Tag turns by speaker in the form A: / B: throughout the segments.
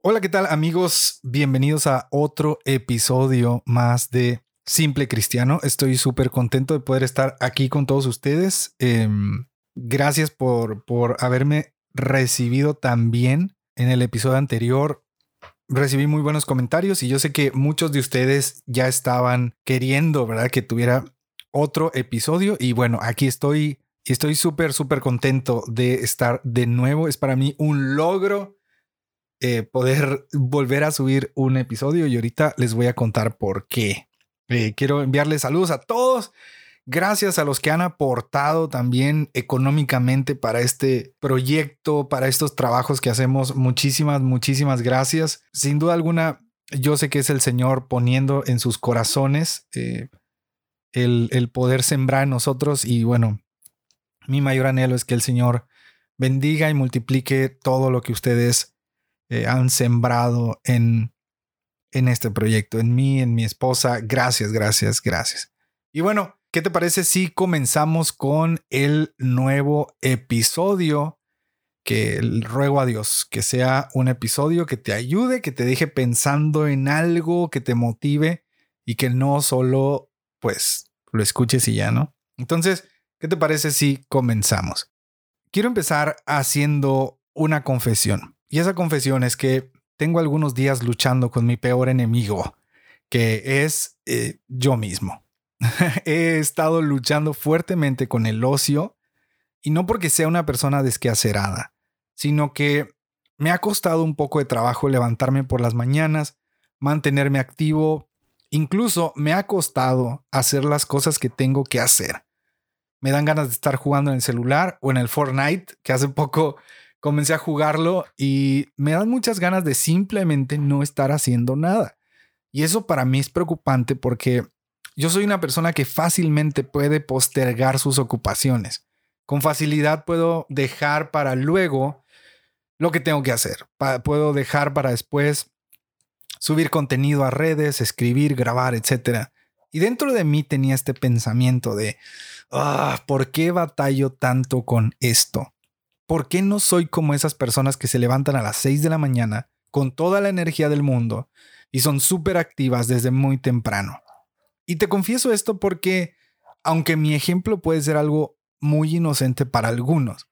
A: Hola, ¿qué tal amigos? Bienvenidos a otro episodio más de Simple Cristiano. Estoy súper contento de poder estar aquí con todos ustedes. Em, gracias por, por haberme recibido tan bien en el episodio anterior. Recibí muy buenos comentarios y yo sé que muchos de ustedes ya estaban queriendo, ¿verdad? Que tuviera otro episodio. Y bueno, aquí estoy y estoy súper, súper contento de estar de nuevo. Es para mí un logro eh, poder volver a subir un episodio y ahorita les voy a contar por qué. Eh, quiero enviarles saludos a todos. Gracias a los que han aportado también económicamente para este proyecto, para estos trabajos que hacemos. Muchísimas, muchísimas gracias. Sin duda alguna, yo sé que es el Señor poniendo en sus corazones eh, el, el poder sembrar en nosotros y bueno, mi mayor anhelo es que el Señor bendiga y multiplique todo lo que ustedes eh, han sembrado en, en este proyecto, en mí, en mi esposa. Gracias, gracias, gracias. Y bueno, ¿qué te parece si comenzamos con el nuevo episodio? Que ruego a Dios que sea un episodio que te ayude, que te deje pensando en algo, que te motive y que no solo pues lo escuches y ya, ¿no? Entonces, ¿qué te parece si comenzamos? Quiero empezar haciendo una confesión. Y esa confesión es que tengo algunos días luchando con mi peor enemigo, que es eh, yo mismo. He estado luchando fuertemente con el ocio y no porque sea una persona desquacerada, sino que me ha costado un poco de trabajo levantarme por las mañanas, mantenerme activo, incluso me ha costado hacer las cosas que tengo que hacer. Me dan ganas de estar jugando en el celular o en el Fortnite, que hace poco comencé a jugarlo y me dan muchas ganas de simplemente no estar haciendo nada. Y eso para mí es preocupante porque yo soy una persona que fácilmente puede postergar sus ocupaciones. Con facilidad puedo dejar para luego lo que tengo que hacer. puedo dejar para después subir contenido a redes, escribir, grabar, etc. Y dentro de mí tenía este pensamiento de, ah, ¿por qué batallo tanto con esto? ¿Por qué no soy como esas personas que se levantan a las 6 de la mañana con toda la energía del mundo y son súper activas desde muy temprano? Y te confieso esto porque, aunque mi ejemplo puede ser algo muy inocente para algunos,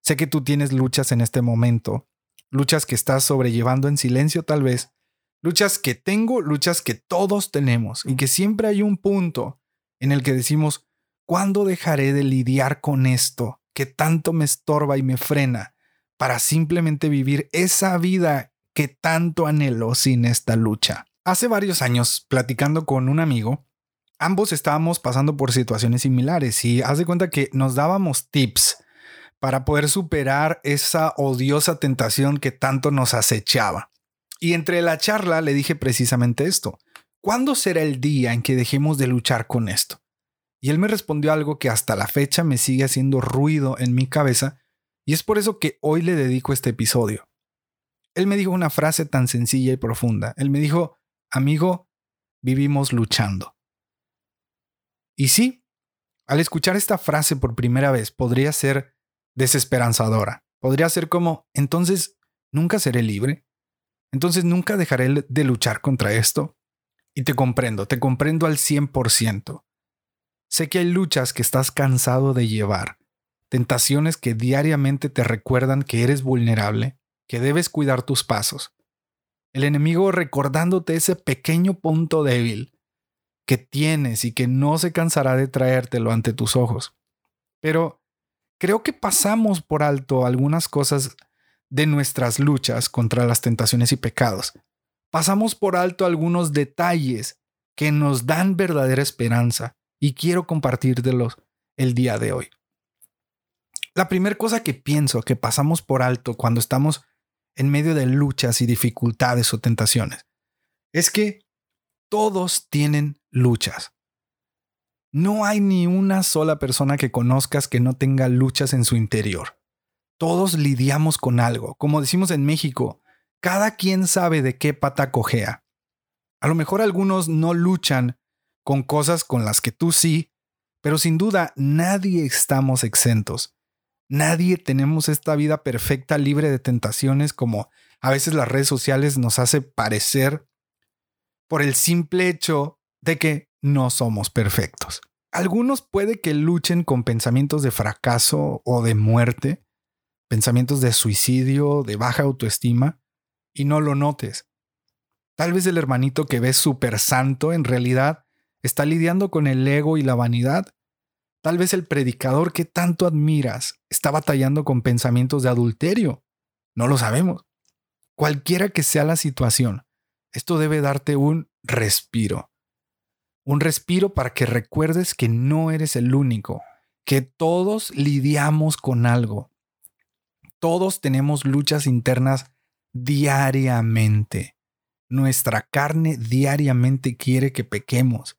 A: sé que tú tienes luchas en este momento, luchas que estás sobrellevando en silencio tal vez, luchas que tengo, luchas que todos tenemos y que siempre hay un punto en el que decimos, ¿cuándo dejaré de lidiar con esto? Que tanto me estorba y me frena para simplemente vivir esa vida que tanto anhelo sin esta lucha. Hace varios años, platicando con un amigo, ambos estábamos pasando por situaciones similares y haz de cuenta que nos dábamos tips para poder superar esa odiosa tentación que tanto nos acechaba. Y entre la charla le dije precisamente esto. ¿Cuándo será el día en que dejemos de luchar con esto? Y él me respondió algo que hasta la fecha me sigue haciendo ruido en mi cabeza y es por eso que hoy le dedico este episodio. Él me dijo una frase tan sencilla y profunda. Él me dijo, amigo, vivimos luchando. Y sí, al escuchar esta frase por primera vez podría ser desesperanzadora. Podría ser como, entonces, ¿nunca seré libre? Entonces, ¿nunca dejaré de luchar contra esto? Y te comprendo, te comprendo al 100%. Sé que hay luchas que estás cansado de llevar, tentaciones que diariamente te recuerdan que eres vulnerable, que debes cuidar tus pasos. El enemigo recordándote ese pequeño punto débil que tienes y que no se cansará de traértelo ante tus ojos. Pero creo que pasamos por alto algunas cosas de nuestras luchas contra las tentaciones y pecados. Pasamos por alto algunos detalles que nos dan verdadera esperanza y quiero compartírtelos el día de hoy. La primera cosa que pienso que pasamos por alto cuando estamos en medio de luchas y dificultades o tentaciones? Es que todos tienen luchas. No hay ni una sola persona que conozcas que no tenga luchas en su interior. Todos lidiamos con algo. Como decimos en México, cada quien sabe de qué pata cojea. A lo mejor algunos no luchan con cosas con las que tú sí, pero sin duda nadie estamos exentos. Nadie tenemos esta vida perfecta libre de tentaciones como a veces las redes sociales nos hace parecer por el simple hecho de que no somos perfectos. Algunos puede que luchen con pensamientos de fracaso o de muerte, pensamientos de suicidio, de baja autoestima, y no lo notes. Tal vez el hermanito que ves súper santo en realidad está lidiando con el ego y la vanidad. Tal vez el predicador que tanto admiras está batallando con pensamientos de adulterio. No lo sabemos. Cualquiera que sea la situación, esto debe darte un respiro. Un respiro para que recuerdes que no eres el único, que todos lidiamos con algo. Todos tenemos luchas internas diariamente. Nuestra carne diariamente quiere que pequemos.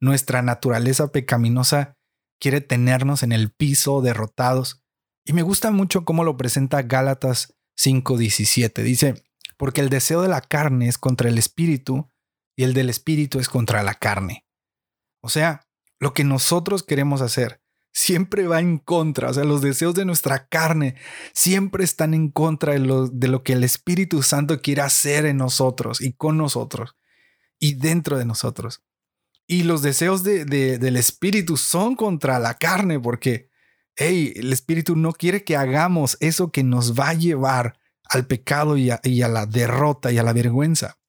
A: Nuestra naturaleza pecaminosa quiere tenernos en el piso derrotados. Y me gusta mucho cómo lo presenta Gálatas 5:17. Dice, porque el deseo de la carne es contra el espíritu y el del espíritu es contra la carne. O sea, lo que nosotros queremos hacer siempre va en contra, o sea, los deseos de nuestra carne siempre están en contra de lo, de lo que el Espíritu Santo quiere hacer en nosotros y con nosotros y dentro de nosotros. Y los deseos de, del Espíritu son contra la carne porque, el Espíritu no quiere que hagamos eso que nos va a llevar al pecado y a, la derrota y a la vergüenza.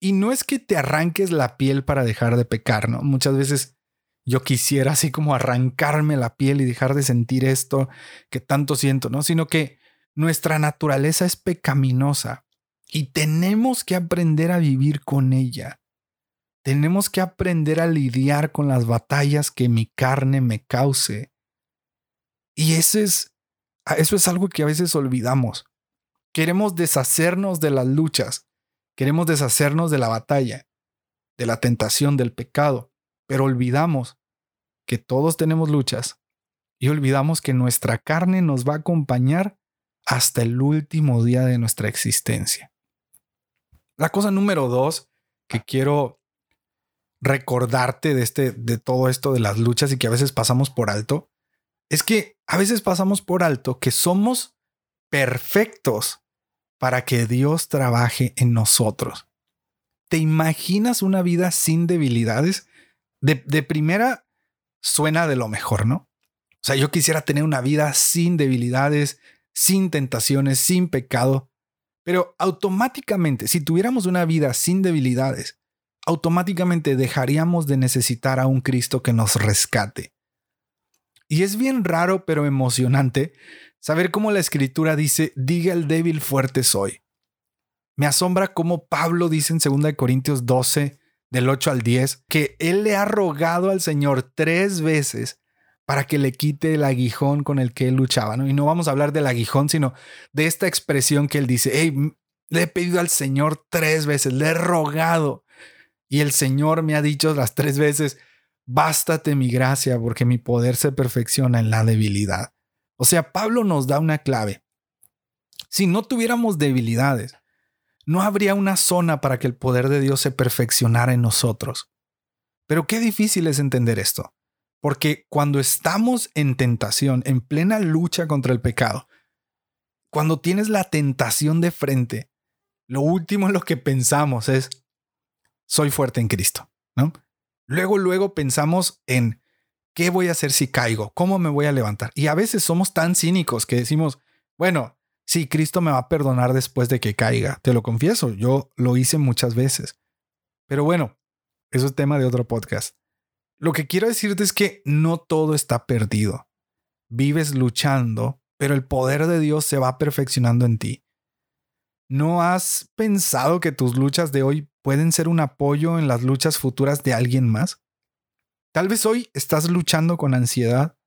A: Y no es que te arranques la piel para dejar de pecar, ¿no? Muchas veces yo quisiera así como arrancarme la piel y dejar de sentir esto que tanto siento, ¿no? Sino que nuestra naturaleza es pecaminosa y tenemos que aprender a vivir con ella. Tenemos que aprender a lidiar con las batallas que mi carne me cause. Y eso es, eso es algo que a veces olvidamos. Queremos deshacernos de las luchas, queremos deshacernos de la batalla, de la tentación, del pecado, pero olvidamos que todos tenemos luchas y olvidamos que nuestra carne nos va a acompañar hasta el último día de nuestra existencia. La cosa número dos que quiero recordarte de, este, de todo esto de las luchas y que a veces pasamos por alto, es que a veces pasamos por alto que somos perfectos para que Dios trabaje en nosotros. ¿Te imaginas una vida sin debilidades? De, primera suena de lo mejor, ¿no? O sea, yo quisiera tener una vida sin debilidades, sin tentaciones, sin pecado, pero automáticamente, si tuviéramos una vida sin debilidades, automáticamente dejaríamos de necesitar a un Cristo que nos rescate. Y es bien raro, pero emocionante Saber cómo la escritura dice, diga el débil fuerte soy. Me asombra cómo Pablo dice en 2 Corintios 12, del 8 al 10, que él le ha rogado al Señor tres veces para que le quite el aguijón con el que él luchaba. Y no vamos a hablar del aguijón, sino de esta expresión que él dice, hey, le he pedido al Señor tres veces, le he rogado. Y el Señor me ha dicho las tres veces, bástate mi gracia, porque mi poder se perfecciona en la debilidad. O sea, Pablo nos da una clave. Si no tuviéramos debilidades, no habría una zona para que el poder de Dios se perfeccionara en nosotros. Pero qué difícil es entender esto, porque cuando estamos en tentación, en plena lucha contra el pecado, cuando tienes la tentación de frente, lo último en lo que pensamos es, soy fuerte en Cristo, ¿no? Luego, luego pensamos en, ¿Qué voy a hacer si caigo? ¿Cómo me voy a levantar? Y a veces somos tan cínicos que decimos, bueno, sí, Cristo me va a perdonar después de que caiga. Te lo confieso, yo lo hice muchas veces. Pero bueno, eso es tema de otro podcast. Lo que quiero decirte es que no todo está perdido. Vives luchando, pero el poder de Dios se va perfeccionando en ti. ¿No has pensado que tus luchas de hoy pueden ser un apoyo en las luchas futuras de alguien más? Tal vez hoy estás luchando con ansiedad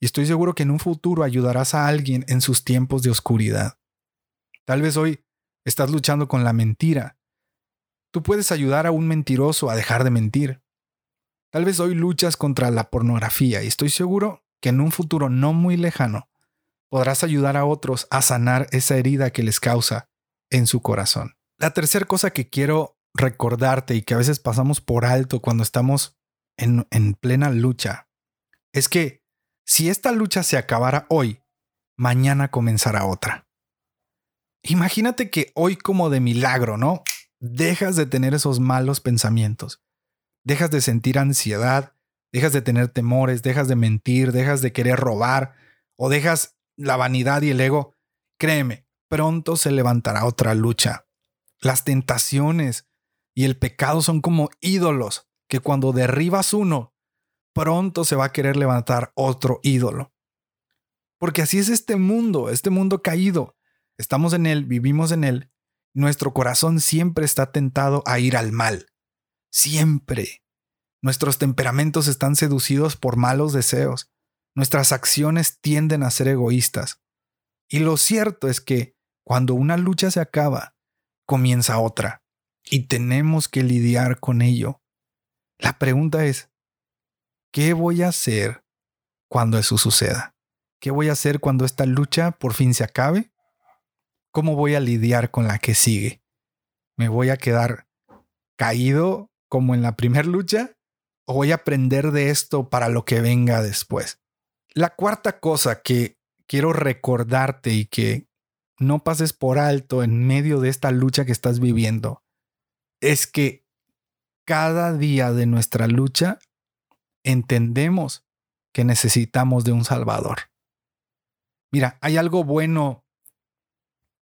A: y estoy seguro que en un futuro ayudarás a alguien en sus tiempos de oscuridad. Tal vez hoy estás luchando con la mentira. Tú puedes ayudar a un mentiroso a dejar de mentir. Tal vez hoy luchas contra la pornografía y estoy seguro que en un futuro no muy lejano podrás ayudar a otros a sanar esa herida que les causa en su corazón. La tercera cosa que quiero recordarte y que a veces pasamos por alto cuando estamos en, en plena lucha es que si esta lucha se acabara hoy, mañana comenzará otra. Imagínate que hoy como de milagro, ¿no? Dejas de tener esos malos pensamientos, dejas de sentir ansiedad, dejas de tener temores, dejas de mentir, dejas de querer robar o dejas la vanidad y el ego. Créeme, pronto se levantará otra lucha. Las tentaciones y el pecado son como ídolos que cuando derribas uno, pronto se va a querer levantar otro ídolo. Porque así es este mundo, este mundo caído. Estamos en él, vivimos en él. Nuestro corazón siempre está tentado a ir al mal. Siempre. Nuestros temperamentos están seducidos por malos deseos. Nuestras acciones tienden a ser egoístas. Y lo cierto es que cuando una lucha se acaba, comienza otra. Y tenemos que lidiar con ello. La pregunta es, ¿qué voy a hacer cuando eso suceda? ¿Qué voy a hacer cuando esta lucha por fin se acabe? ¿Cómo voy a lidiar con la que sigue? ¿Me voy a quedar caído como en la primera lucha? ¿O voy a aprender de esto para lo que venga después? La cuarta cosa que quiero recordarte y que no pases por alto en medio de esta lucha que estás viviendo es que cada día de nuestra lucha entendemos que necesitamos de un Salvador. Mira, hay algo bueno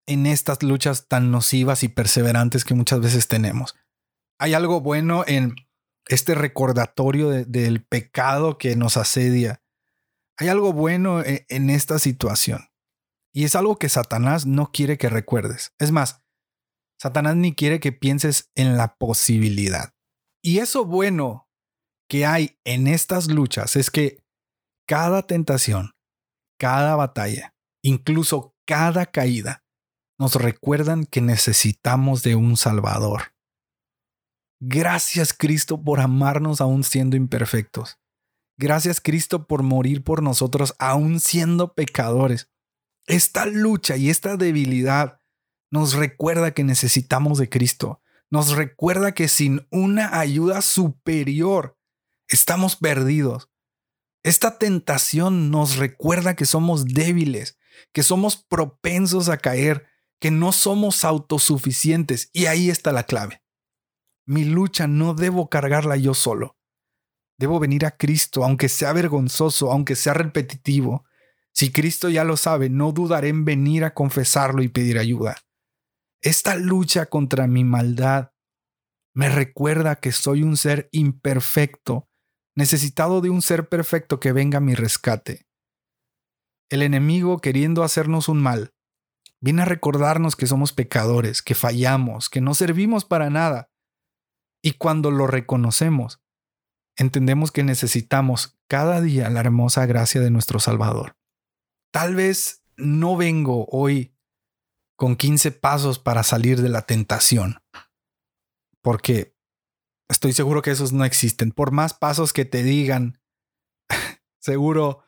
A: en estas luchas tan nocivas y perseverantes que muchas veces tenemos. Hay algo bueno en este recordatorio del pecado que nos asedia. Hay algo bueno en, en esta situación. Y es algo que Satanás no quiere que recuerdes. Es más, Satanás ni quiere que pienses en la posibilidad. Y eso bueno que hay en estas luchas es que cada tentación, cada batalla, incluso cada caída, nos recuerdan que necesitamos de un Salvador. Gracias Cristo por amarnos aún siendo imperfectos. Gracias Cristo por morir por nosotros aún siendo pecadores. Esta lucha y esta debilidad nos recuerda que necesitamos de Cristo. Nos recuerda que sin una ayuda superior estamos perdidos. Esta tentación nos recuerda que somos débiles, que somos propensos a caer, que no somos autosuficientes. Y ahí está la clave. Mi lucha no debo cargarla yo solo. Debo venir a Cristo, aunque sea vergonzoso, aunque sea repetitivo. Si Cristo ya lo sabe, no dudaré en venir a confesarlo y pedir ayuda. Esta lucha contra mi maldad me recuerda que soy un ser imperfecto necesitado de un ser perfecto que venga a mi rescate. El enemigo, queriendo hacernos un mal, viene a recordarnos que somos pecadores, que fallamos, que no servimos para nada. Y cuando lo reconocemos, entendemos que necesitamos cada día la hermosa gracia de nuestro Salvador. Tal vez no vengo hoy con 15 pasos para salir de la tentación, porque Estoy seguro que esos no existen. Por más pasos que te digan, seguro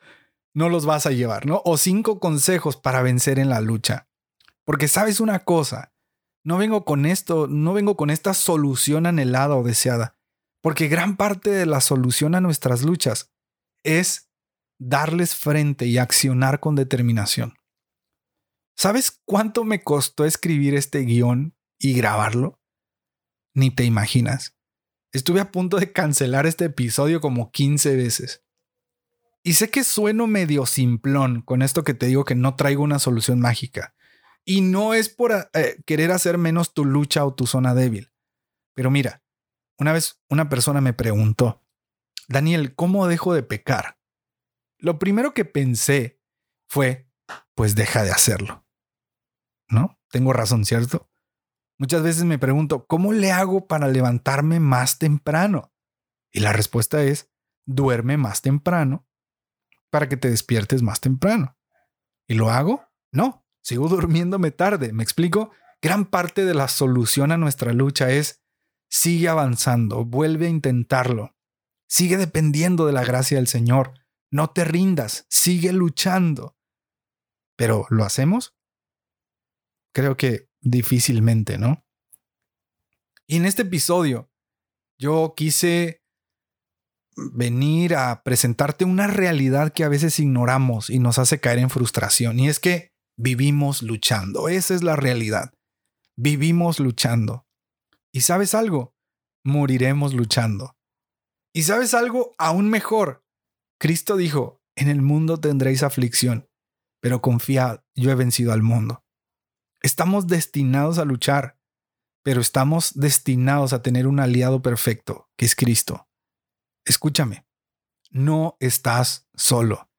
A: no los vas a llevar, ¿no? O cinco consejos para vencer en la lucha. Porque sabes una cosa, no vengo con esto, no vengo con esta solución anhelada o deseada. Porque gran parte de la solución a nuestras luchas es darles frente y accionar con determinación. ¿Sabes cuánto me costó escribir este guion y grabarlo? Ni te imaginas. Estuve a punto de cancelar este episodio como 15 veces. Y sé que sueno medio simplón con esto que te digo que no traigo una solución mágica. Y no es por eh, querer hacer menos tu lucha o tu zona débil. Pero mira, una vez una persona me preguntó, Daniel, ¿cómo dejo de pecar? Lo primero que pensé fue, pues deja de hacerlo. ¿No? Tengo razón, ¿cierto? Muchas veces me pregunto, ¿cómo le hago para levantarme más temprano? Y la respuesta es, duerme más temprano para que te despiertes más temprano. ¿Y lo hago? No, sigo durmiéndome tarde. ¿Me explico? Gran parte de la solución a nuestra lucha es sigue avanzando, vuelve a intentarlo. Sigue dependiendo de la gracia del Señor. No te rindas, sigue luchando. Pero ¿lo hacemos? Creo que difícilmente, ¿no? Y en este episodio yo quise venir a presentarte una realidad que a veces ignoramos y nos hace caer en frustración. Y es que vivimos luchando. Esa es la realidad. Vivimos luchando. ¿Y sabes algo? Moriremos luchando. ¿Y sabes algo aún mejor? Cristo dijo, en el mundo tendréis aflicción, pero confiad, yo he vencido al mundo. Estamos destinados a luchar, pero estamos destinados a tener un aliado perfecto, que es Cristo. Escúchame, no estás solo.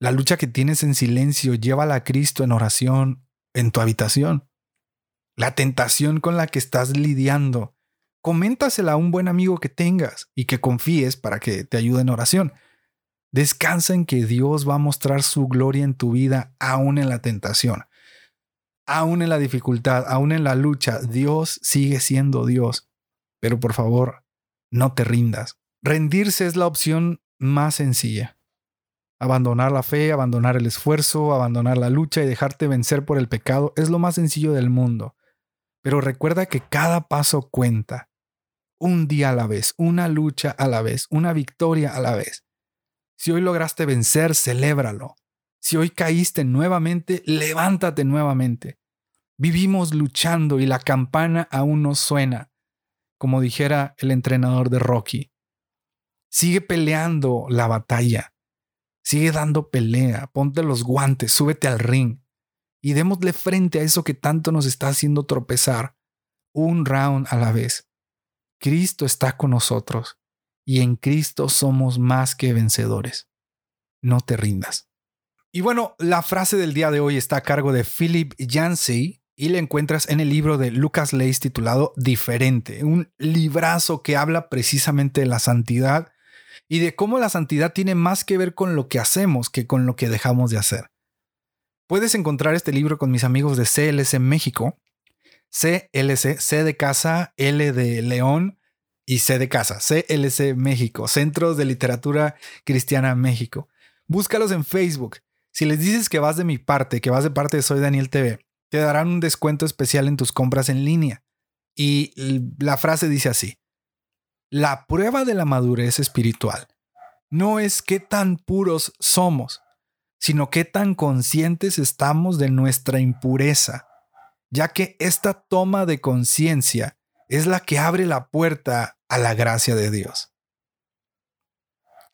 A: La lucha que tienes en silencio, llévala a Cristo en oración en tu habitación. La tentación con la que estás lidiando, coméntasela a un buen amigo que tengas y que confíes para que te ayude en oración. Descansa en que Dios va a mostrar su gloria en tu vida aún en la tentación, aún en la dificultad, aún en la lucha. Dios sigue siendo Dios. Pero por favor, no te rindas. Rendirse es la opción más sencilla. Abandonar la fe, abandonar el esfuerzo, abandonar la lucha y dejarte vencer por el pecado es lo más sencillo del mundo. Pero recuerda que cada paso cuenta. Un día a la vez, una lucha a la vez, una victoria a la vez. Si hoy lograste vencer, celébralo. Si hoy caíste nuevamente, levántate nuevamente. Vivimos luchando y la campana aún no suena, como dijera el entrenador de Rocky. Sigue peleando la batalla. Sigue dando pelea. Ponte los guantes, súbete al ring. Y démosle frente a eso que tanto nos está haciendo tropezar. Un round a la vez. Cristo está con nosotros. Y en Cristo somos más que vencedores. No te rindas. Y bueno, la frase del día de hoy está a cargo de Philip Yancey y la encuentras en el libro de Lucas Leis titulado Diferente, un librazo que habla precisamente de la santidad y de cómo la santidad tiene más que ver con lo que hacemos que con lo que dejamos de hacer. Puedes encontrar este libro con mis amigos de CLC México, CLC, C de casa, L de León y C de casa, CLC México, Centros de Literatura Cristiana México. Búscalos en Facebook. Si les dices que vas de mi parte, que vas de parte de Soy Daniel TV, te darán un descuento especial en tus compras en línea. Y la frase dice así, la prueba de la madurez espiritual no es qué tan puros somos, sino qué tan conscientes estamos de nuestra impureza, ya que esta toma de conciencia es la que abre la puerta a la gracia de Dios.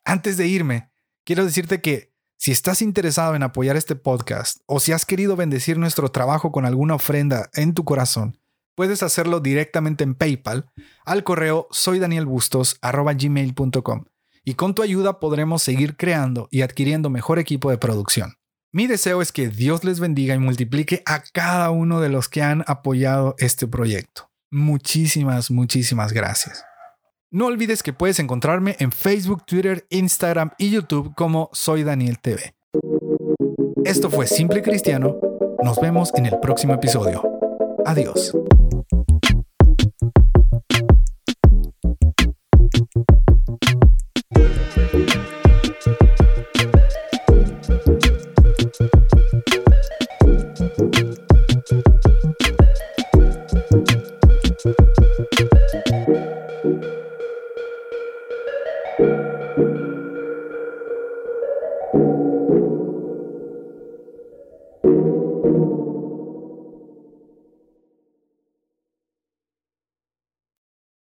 A: Antes de irme, quiero decirte que si estás interesado en apoyar este podcast o si has querido bendecir nuestro trabajo con alguna ofrenda en tu corazón, puedes hacerlo directamente en PayPal al correo soydanielbustos.gmail.com y con tu ayuda podremos seguir creando y adquiriendo mejor equipo de producción. Mi deseo es que Dios les bendiga y multiplique a cada uno de los que han apoyado este proyecto. Muchísimas, muchísimas gracias. No olvides que puedes encontrarme en Facebook, Twitter, Instagram y YouTube como Soy Daniel TV. Esto fue Simple Cristiano. Nos vemos en el próximo episodio. Adiós.